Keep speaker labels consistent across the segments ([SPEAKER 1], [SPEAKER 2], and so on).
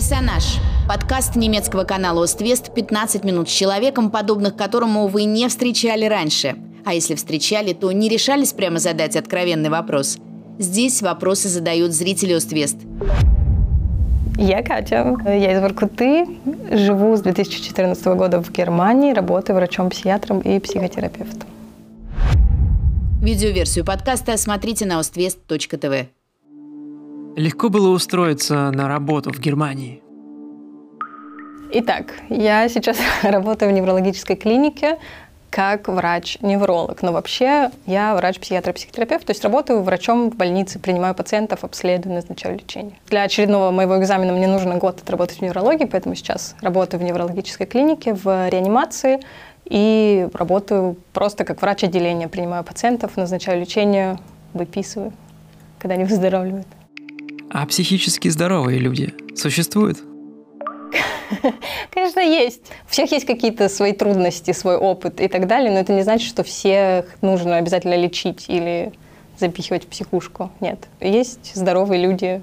[SPEAKER 1] Персонаж. Подкаст немецкого канала «Оствест» 15 минут с человеком, подобных которому вы не встречали раньше. А если встречали, то не решались прямо задать откровенный вопрос. Здесь вопросы задают зрители «Оствест».
[SPEAKER 2] Я Катя, я из Воркуты, живу с 2014 года в Германии, работаю врачом-психиатром и психотерапевтом.
[SPEAKER 1] Видеоверсию подкаста смотрите на ostvest.tv.
[SPEAKER 3] Легко было устроиться на работу в Германии?
[SPEAKER 2] Итак, я сейчас работаю в неврологической клинике как врач-невролог. Но вообще я врач-психиатр-психотерапевт, то есть работаю врачом в больнице, принимаю пациентов, обследую, назначаю лечение. Для очередного моего экзамена мне нужно год отработать в неврологии, поэтому сейчас работаю в неврологической клинике, в реанимации и работаю просто как врач отделения, принимаю пациентов, назначаю лечение, выписываю, когда они выздоравливают.
[SPEAKER 3] А психически здоровые люди существуют?
[SPEAKER 2] Конечно, есть. У всех есть какие-то свои трудности, свой опыт и так далее, но это не значит, что всех нужно обязательно лечить или запихивать в психушку. Нет. Есть здоровые люди,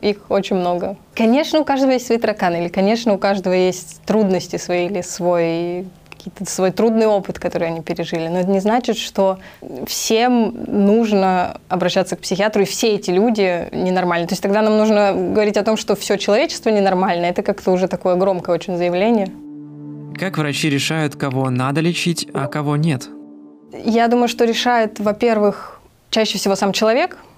[SPEAKER 2] их очень много. Конечно, у каждого есть свои тараканы, или, конечно, у каждого есть трудности свои или свой какие-то свой трудный опыт, который они пережили. Но это не значит, что всем нужно обращаться к психиатру, и все эти люди ненормальны. То есть тогда нам нужно говорить о том, что все человечество ненормально. Это как-то уже такое громкое очень заявление.
[SPEAKER 3] Как врачи решают, кого надо лечить, а кого нет?
[SPEAKER 2] Я думаю, что решает, во-первых, чаще всего сам человек –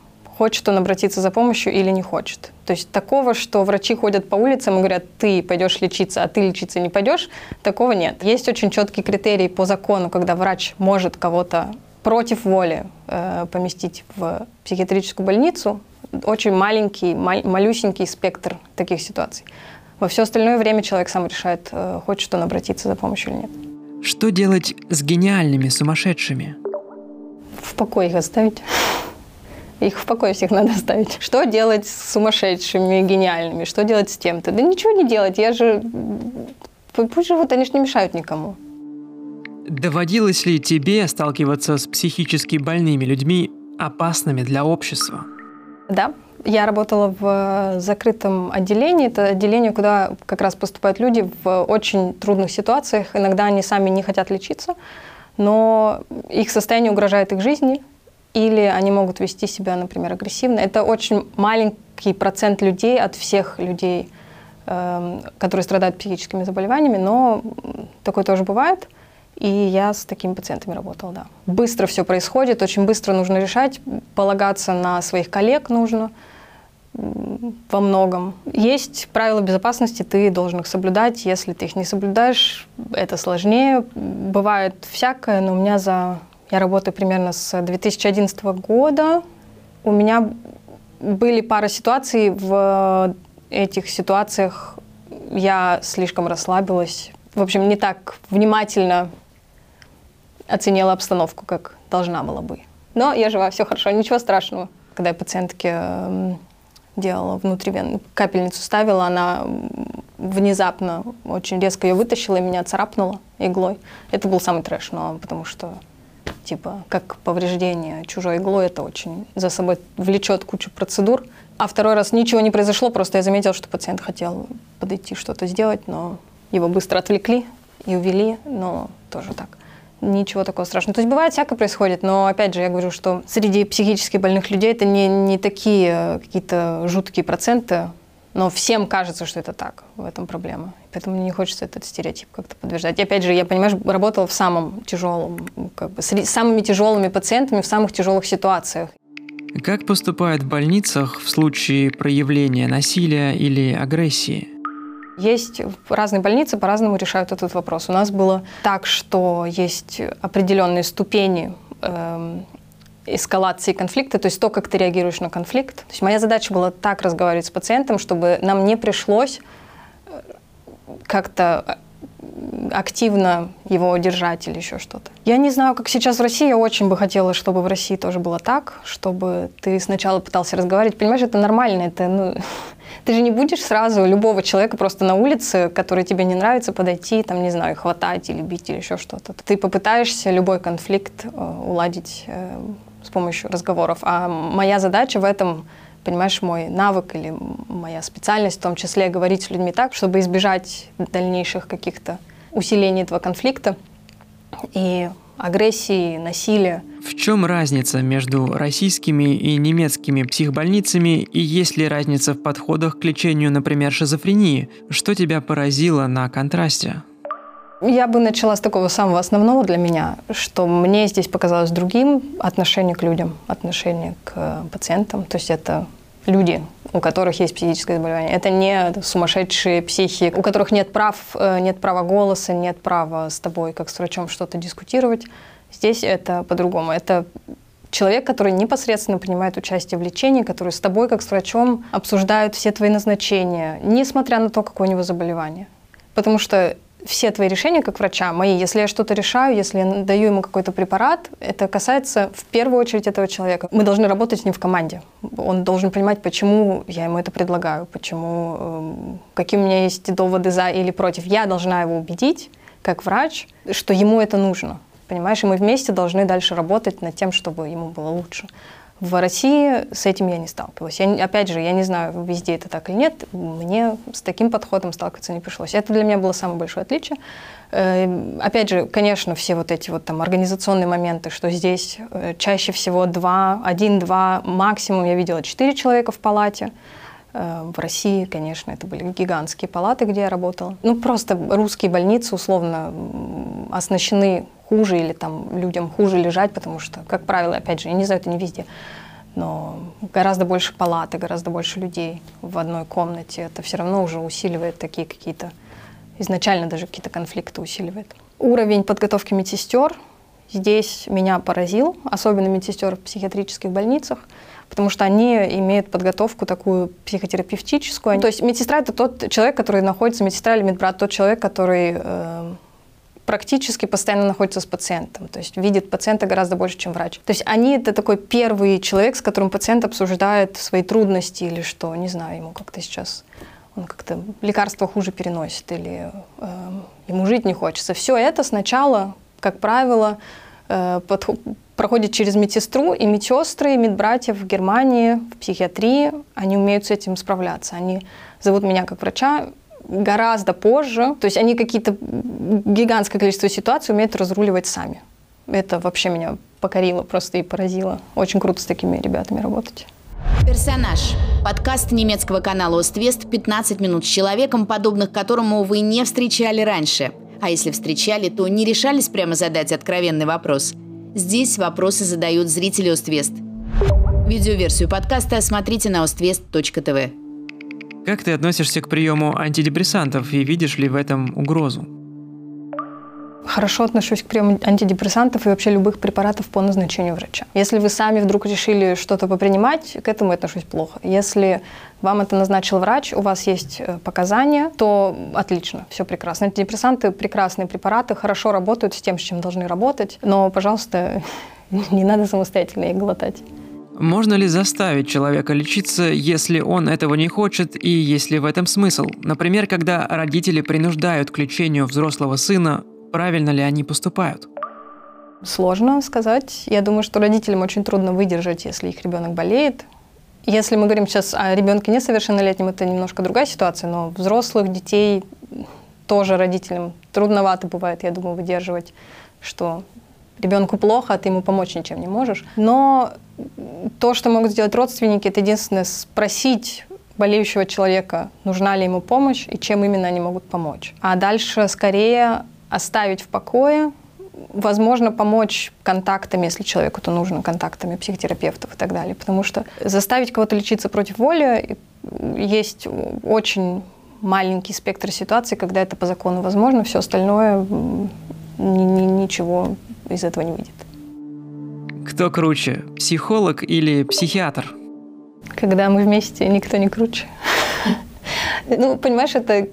[SPEAKER 2] хочет он обратиться за помощью или не хочет. То есть такого, что врачи ходят по улицам и говорят, ты пойдешь лечиться, а ты лечиться не пойдешь, такого нет. Есть очень четкий критерий по закону, когда врач может кого-то против воли э, поместить в психиатрическую больницу. Очень маленький, мал- малюсенький спектр таких ситуаций. Во все остальное время человек сам решает, э, хочет он обратиться за помощью или нет.
[SPEAKER 3] Что делать с гениальными сумасшедшими?
[SPEAKER 2] В покое их оставить. Их в покое всех надо оставить. Что делать с сумасшедшими, гениальными? Что делать с тем-то? Да ничего не делать. Я же... Пусть живут, они же не мешают никому.
[SPEAKER 3] Доводилось ли тебе сталкиваться с психически больными людьми, опасными для общества?
[SPEAKER 2] Да, я работала в закрытом отделении. Это отделение, куда как раз поступают люди в очень трудных ситуациях. Иногда они сами не хотят лечиться, но их состояние угрожает их жизни, или они могут вести себя, например, агрессивно. Это очень маленький процент людей от всех людей, эм, которые страдают психическими заболеваниями, но такое тоже бывает. И я с такими пациентами работала, да. Быстро все происходит, очень быстро нужно решать, полагаться на своих коллег нужно во многом. Есть правила безопасности, ты должен их соблюдать. Если ты их не соблюдаешь, это сложнее. Бывает всякое, но у меня за я работаю примерно с 2011 года. У меня были пара ситуаций. В этих ситуациях я слишком расслабилась. В общем, не так внимательно оценила обстановку, как должна была бы. Но я жива, все хорошо, ничего страшного. Когда я пациентке эм, делала внутривенную капельницу ставила, она внезапно очень резко ее вытащила и меня царапнула иглой. Это был самый трэш, но потому что типа как повреждение чужой иглой, это очень за собой влечет кучу процедур. А второй раз ничего не произошло, просто я заметила, что пациент хотел подойти что-то сделать, но его быстро отвлекли и увели, но тоже так. Ничего такого страшного. То есть бывает всякое происходит, но опять же я говорю, что среди психически больных людей это не, не такие какие-то жуткие проценты, но всем кажется, что это так, в этом проблема. Поэтому мне не хочется этот стереотип как-то подтверждать. И опять же, я, понимаешь, работала в самом тяжелом, как бы, с самыми тяжелыми пациентами в самых тяжелых ситуациях.
[SPEAKER 3] Как поступают в больницах в случае проявления насилия или агрессии?
[SPEAKER 2] Есть разные больницы, по-разному решают этот вопрос. У нас было так, что есть определенные ступени эм, эскалации конфликта, то есть то, как ты реагируешь на конфликт. То есть моя задача была так разговаривать с пациентом, чтобы нам не пришлось э, как-то э, активно его держать или еще что-то. Я не знаю, как сейчас в России, я очень бы хотела, чтобы в России тоже было так, чтобы ты сначала пытался разговаривать. Понимаешь, это нормально, это, ну, ты же не будешь сразу любого человека просто на улице, который тебе не нравится, подойти, там, не знаю, хватать или бить или еще что-то. Ты попытаешься любой конфликт э, уладить э, с помощью разговоров. А моя задача в этом понимаешь, мой навык или моя специальность в том числе говорить с людьми так, чтобы избежать дальнейших каких-то усилений этого конфликта и агрессии, насилия.
[SPEAKER 3] В чем разница между российскими и немецкими психбольницами и есть ли разница в подходах к лечению, например, шизофрении? Что тебя поразило на контрасте?
[SPEAKER 2] Я бы начала с такого самого основного для меня, что мне здесь показалось другим отношение к людям, отношение к пациентам. То есть это люди, у которых есть психическое заболевание. Это не сумасшедшие психи, у которых нет прав, э, нет права голоса, нет права с тобой, как с врачом, что-то дискутировать. Здесь это по-другому. Это человек, который непосредственно принимает участие в лечении, который с тобой, как с врачом, обсуждает все твои назначения, несмотря на то, какое у него заболевание. Потому что все твои решения как врача, мои, если я что-то решаю, если я даю ему какой-то препарат, это касается в первую очередь этого человека. Мы должны работать с ним в команде. Он должен понимать, почему я ему это предлагаю, почему, э, какие у меня есть доводы за или против. Я должна его убедить, как врач, что ему это нужно. Понимаешь, и мы вместе должны дальше работать над тем, чтобы ему было лучше. В России с этим я не сталкивалась. Я, опять же, я не знаю, везде это так или нет. Мне с таким подходом сталкиваться не пришлось. Это для меня было самое большое отличие. Э, опять же, конечно, все вот эти вот там организационные моменты, что здесь э, чаще всего два, один-два, максимум я видела четыре человека в палате. Э, в России, конечно, это были гигантские палаты, где я работала. Ну, просто русские больницы условно оснащены хуже или там людям хуже лежать, потому что, как правило, опять же, я не знаю, это не везде, но гораздо больше палаты, гораздо больше людей в одной комнате. Это все равно уже усиливает такие какие-то, изначально даже какие-то конфликты усиливает. Уровень подготовки медсестер здесь меня поразил, особенно медсестер в психиатрических больницах, потому что они имеют подготовку такую психотерапевтическую. То есть медсестра — это тот человек, который находится, медсестра или медбрат, тот человек, который э, практически постоянно находится с пациентом, то есть видит пациента гораздо больше, чем врач. То есть они это такой первый человек, с которым пациент обсуждает свои трудности или что, не знаю, ему как-то сейчас он как-то лекарства хуже переносит или э, ему жить не хочется. Все это сначала, как правило, э, под, проходит через медсестру, и медсестры, и медбратья в Германии, в психиатрии, они умеют с этим справляться. Они зовут меня как врача, гораздо позже. То есть они какие-то гигантское количество ситуаций умеют разруливать сами. Это вообще меня покорило просто и поразило. Очень круто с такими ребятами работать.
[SPEAKER 1] Персонаж. Подкаст немецкого канала «Оствест» 15 минут с человеком, подобных которому вы не встречали раньше. А если встречали, то не решались прямо задать откровенный вопрос. Здесь вопросы задают зрители «Оствест». Видеоверсию подкаста смотрите на oствест.тв.
[SPEAKER 3] Как ты относишься к приему антидепрессантов и видишь ли в этом угрозу?
[SPEAKER 2] Хорошо отношусь к приему антидепрессантов и вообще любых препаратов по назначению врача. Если вы сами вдруг решили что-то попринимать, к этому отношусь плохо. Если вам это назначил врач, у вас есть э, показания, то отлично, все прекрасно. Антидепрессанты – прекрасные препараты, хорошо работают с тем, с чем должны работать, но, пожалуйста, не надо самостоятельно их глотать.
[SPEAKER 3] Можно ли заставить человека лечиться, если он этого не хочет и есть ли в этом смысл? Например, когда родители принуждают к лечению взрослого сына, правильно ли они поступают?
[SPEAKER 2] Сложно сказать. Я думаю, что родителям очень трудно выдержать, если их ребенок болеет. Если мы говорим сейчас о ребенке несовершеннолетнем, это немножко другая ситуация, но взрослых детей тоже родителям трудновато бывает, я думаю, выдерживать, что ребенку плохо, а ты ему помочь ничем не можешь. Но то, что могут сделать родственники, это единственное спросить болеющего человека, нужна ли ему помощь и чем именно они могут помочь. А дальше скорее оставить в покое, возможно, помочь контактами, если человеку это нужно, контактами психотерапевтов и так далее. Потому что заставить кого-то лечиться против воли есть очень маленький спектр ситуаций, когда это по закону возможно, все остальное ничего из этого не выйдет.
[SPEAKER 3] Кто круче, психолог или психиатр?
[SPEAKER 2] Когда мы вместе, никто не круче. Ну, понимаешь, это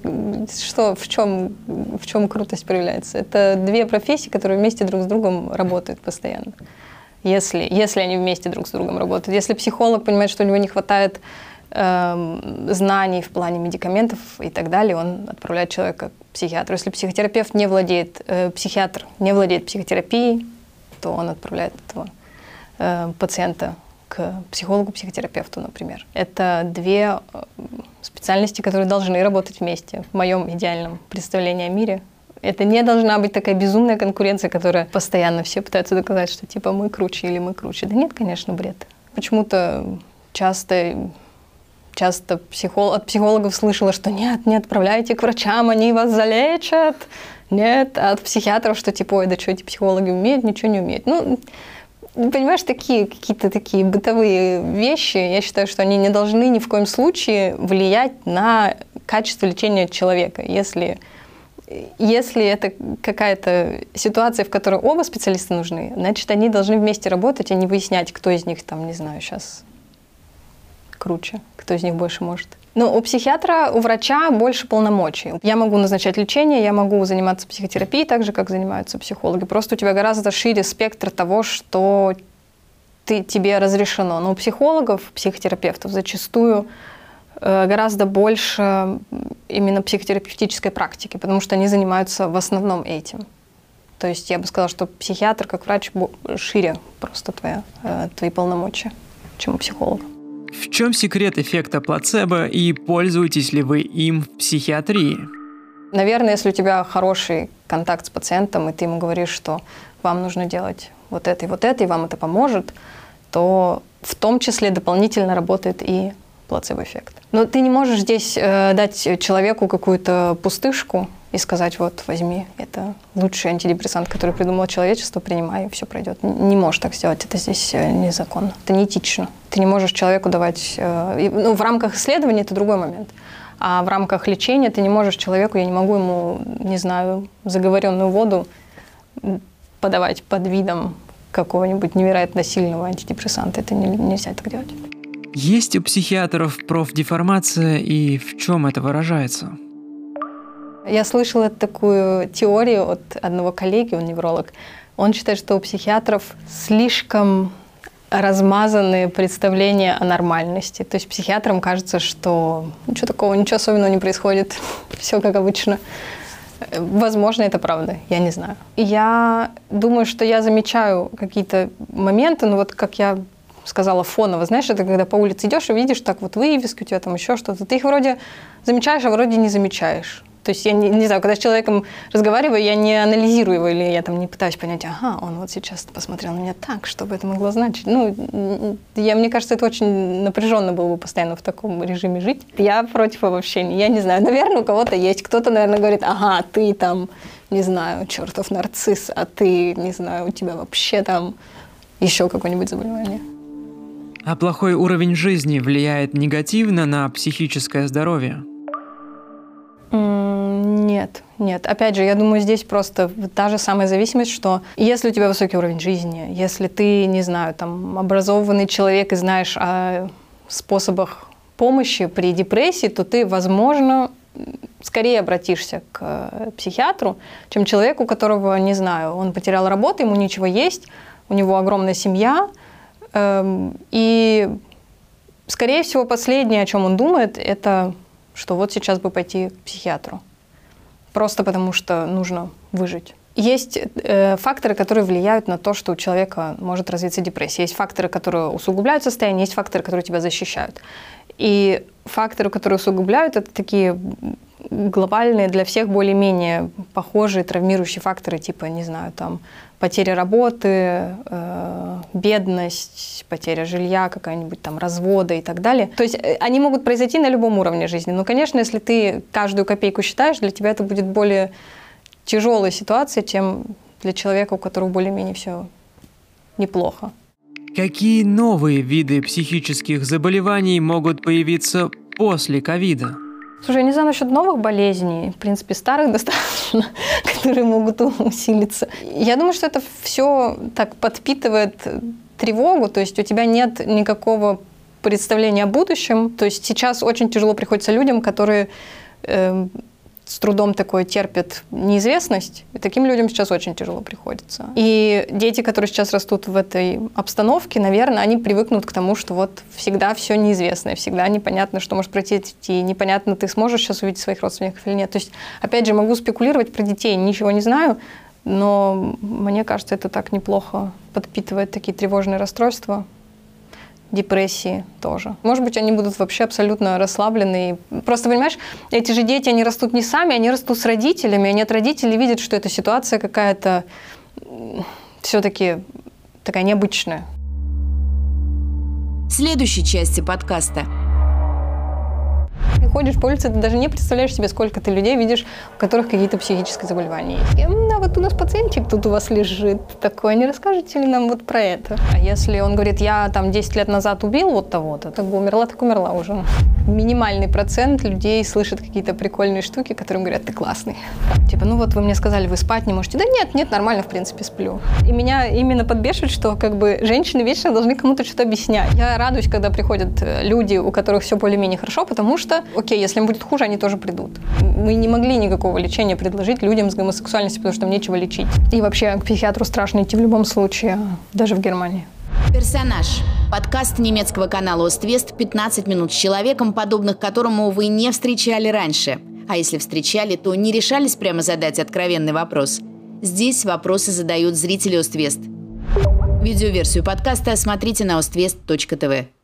[SPEAKER 2] что, в чем, в чем крутость проявляется? Это две профессии, которые вместе друг с другом работают постоянно. Если, если они вместе друг с другом работают. Если психолог понимает, что у него не хватает э, знаний в плане медикаментов и так далее, он отправляет человека психиатру. Если психотерапевт не владеет, э, психиатр не владеет психотерапией, то он отправляет этого э, пациента к психологу-психотерапевту, например. Это две э, специальности, которые должны работать вместе в моем идеальном представлении о мире. Это не должна быть такая безумная конкуренция, которая постоянно все пытаются доказать, что типа мы круче или мы круче. Да нет, конечно, бред. Почему-то часто часто психол... от психологов слышала, что нет, не отправляйте к врачам, они вас залечат. Нет, а от психиатров, что типа, ой, да что эти психологи умеют, ничего не умеют. Ну, понимаешь, такие какие-то такие бытовые вещи, я считаю, что они не должны ни в коем случае влиять на качество лечения человека. Если, если это какая-то ситуация, в которой оба специалиста нужны, значит, они должны вместе работать, а не выяснять, кто из них там, не знаю, сейчас круче, кто из них больше может. Но у психиатра, у врача больше полномочий. Я могу назначать лечение, я могу заниматься психотерапией так же, как занимаются психологи. Просто у тебя гораздо шире спектр того, что ты, тебе разрешено. Но у психологов, психотерапевтов зачастую э, гораздо больше именно психотерапевтической практики, потому что они занимаются в основном этим. То есть я бы сказала, что психиатр как врач шире просто твоя, э, твои полномочия, чем у психолога.
[SPEAKER 3] В чем секрет эффекта плацебо и пользуетесь ли вы им в психиатрии?
[SPEAKER 2] Наверное, если у тебя хороший контакт с пациентом, и ты ему говоришь, что вам нужно делать вот это и вот это, и вам это поможет, то в том числе дополнительно работает и плацебо-эффект. Но ты не можешь здесь э, дать человеку какую-то пустышку и сказать, вот, возьми, это лучший антидепрессант, который придумало человечество, принимай, и все пройдет. Не можешь так сделать, это здесь э, незаконно, это неэтично. Ты не можешь человеку давать... Э, ну, в рамках исследования это другой момент. А в рамках лечения ты не можешь человеку, я не могу ему, не знаю, заговоренную воду подавать под видом какого-нибудь невероятно сильного антидепрессанта. Это не, нельзя так делать.
[SPEAKER 3] Есть у психиатров профдеформация и в чем это выражается?
[SPEAKER 2] Я слышала такую теорию от одного коллеги, он невролог. Он считает, что у психиатров слишком размазанные представления о нормальности. То есть психиатрам кажется, что ничего такого, ничего особенного не происходит, все как обычно. Возможно, это правда, я не знаю. Я думаю, что я замечаю какие-то моменты, ну вот как я сказала фоново, знаешь, это когда по улице идешь и видишь так вот вывески, у тебя там еще что-то, ты их вроде замечаешь, а вроде не замечаешь. То есть я не, не знаю, когда с человеком разговариваю, я не анализирую его, или я там не пытаюсь понять, ага, он вот сейчас посмотрел на меня так, что бы это могло значить. Ну, я, мне кажется, это очень напряженно было бы постоянно в таком режиме жить. Я против обобщения, я не знаю. Наверное, у кого-то есть. Кто-то, наверное, говорит, ага, ты там, не знаю, чертов нарцисс, а ты, не знаю, у тебя вообще там еще какое-нибудь заболевание.
[SPEAKER 3] А плохой уровень жизни влияет негативно на психическое здоровье?
[SPEAKER 2] Нет, нет. Опять же, я думаю, здесь просто та же самая зависимость, что если у тебя высокий уровень жизни, если ты, не знаю, там, образованный человек и знаешь о способах помощи при депрессии, то ты, возможно, скорее обратишься к психиатру, чем человеку, которого, не знаю, он потерял работу, ему ничего есть, у него огромная семья, эм, и, скорее всего, последнее, о чем он думает, это что вот сейчас бы пойти к психиатру. Просто потому что нужно выжить. Есть э, факторы, которые влияют на то, что у человека может развиться депрессия. Есть факторы, которые усугубляют состояние, есть факторы, которые тебя защищают. И факторы, которые усугубляют, это такие глобальные для всех более-менее похожие травмирующие факторы, типа, не знаю, там, потеря работы, э, бедность, потеря жилья, какая-нибудь там развода и так далее. То есть э, они могут произойти на любом уровне жизни. Но, конечно, если ты каждую копейку считаешь, для тебя это будет более тяжелая ситуация, чем для человека, у которого более-менее все неплохо.
[SPEAKER 3] Какие новые виды психических заболеваний могут появиться после ковида?
[SPEAKER 2] Слушай, я не знаю насчет новых болезней, в принципе, старых достаточно, которые могут усилиться. Я думаю, что это все так подпитывает тревогу, то есть у тебя нет никакого представления о будущем. То есть сейчас очень тяжело приходится людям, которые э, с трудом такое терпят неизвестность, и таким людям сейчас очень тяжело приходится. И дети, которые сейчас растут в этой обстановке, наверное, они привыкнут к тому, что вот всегда все неизвестное, всегда непонятно, что может произойти, непонятно, ты сможешь сейчас увидеть своих родственников или нет. То есть, опять же, могу спекулировать про детей, ничего не знаю, но мне кажется, это так неплохо подпитывает такие тревожные расстройства. Депрессии тоже. Может быть, они будут вообще абсолютно расслаблены. Просто, понимаешь, эти же дети, они растут не сами, они растут с родителями. Они от родителей видят, что эта ситуация какая-то все-таки такая необычная.
[SPEAKER 1] В следующей части подкаста –
[SPEAKER 2] ходишь по улице, ты даже не представляешь себе, сколько ты людей видишь, у которых какие-то психические заболевания есть. А вот у нас пациентик тут у вас лежит такой, не расскажете ли нам вот про это? А если он говорит, я там 10 лет назад убил вот того-то, так бы умерла, так умерла уже. Минимальный процент людей слышит какие-то прикольные штуки, которым говорят, ты классный. Типа, ну вот вы мне сказали, вы спать не можете. Да нет, нет, нормально, в принципе, сплю. И меня именно подбешивает, что как бы женщины вечно должны кому-то что-то объяснять. Я радуюсь, когда приходят э, люди, у которых все более-менее хорошо, потому что окей, если им будет хуже, они тоже придут. Мы не могли никакого лечения предложить людям с гомосексуальностью, потому что там нечего лечить. И вообще к психиатру страшно идти в любом случае, даже в Германии.
[SPEAKER 1] Персонаж. Подкаст немецкого канала «Оствест» 15 минут с человеком, подобных которому вы не встречали раньше. А если встречали, то не решались прямо задать откровенный вопрос. Здесь вопросы задают зрители «Оствест». Видеоверсию подкаста смотрите на oствест.тв.